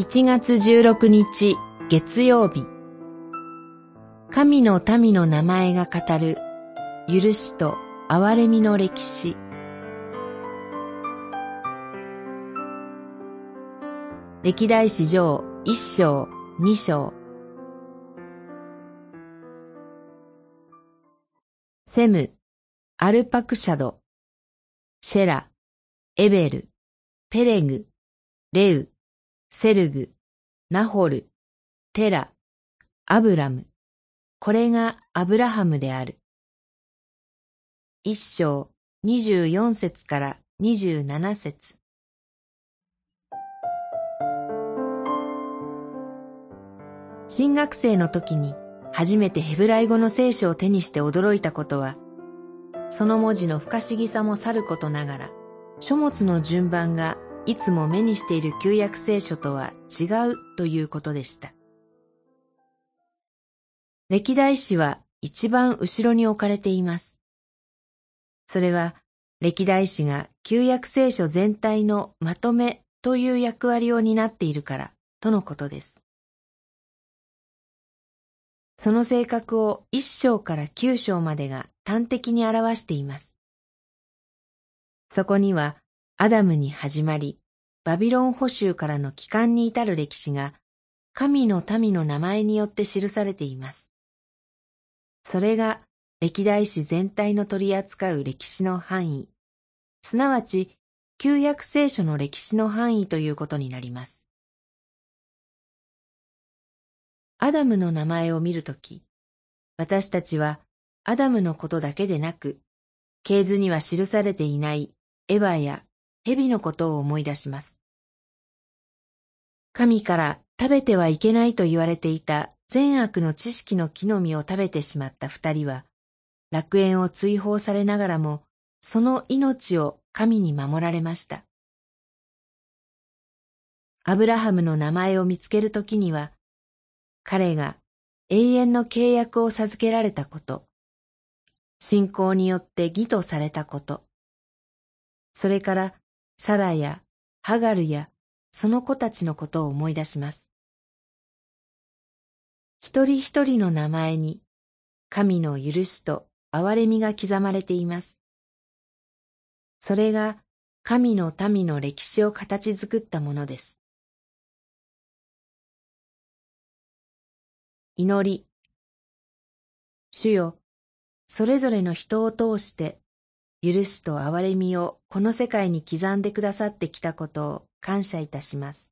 1月16日月曜日。神の民の名前が語る許しと憐れみの歴史。歴代史上一章二章。セム、アルパクシャド、シェラ、エベル、ペレグ、レウ、セルグ、ナホル、テラ、アブラム。これがアブラハムである。一章二十四節から二十七節新学生の時に初めてヘブライ語の聖書を手にして驚いたことは、その文字の不可思議さもさることながら、書物の順番がいつも目にしている旧約聖書とは違うということでした。歴代史は一番後ろに置かれています。それは歴代史が旧約聖書全体のまとめという役割を担っているからとのことです。その性格を一章から九章までが端的に表しています。そこにはアダムに始まり、バビロン捕囚からの帰還に至る歴史が、神の民の名前によって記されています。それが歴代史全体の取り扱う歴史の範囲、すなわち旧約聖書の歴史の範囲ということになります。アダムの名前を見るとき、私たちはアダムのことだけでなく、系図には記されていないエヴァや蛇のことを思い出します。神から食べてはいけないと言われていた善悪の知識の木の実を食べてしまった二人は、楽園を追放されながらも、その命を神に守られました。アブラハムの名前を見つけるときには、彼が永遠の契約を授けられたこと、信仰によって義とされたこと、それからサラやハガルやその子たちのことを思い出します。一人一人の名前に神の許しと憐れみが刻まれています。それが神の民の歴史を形作ったものです。祈り。主よ、それぞれの人を通して許しと憐れみをこの世界に刻んでくださってきたことを感謝いたします。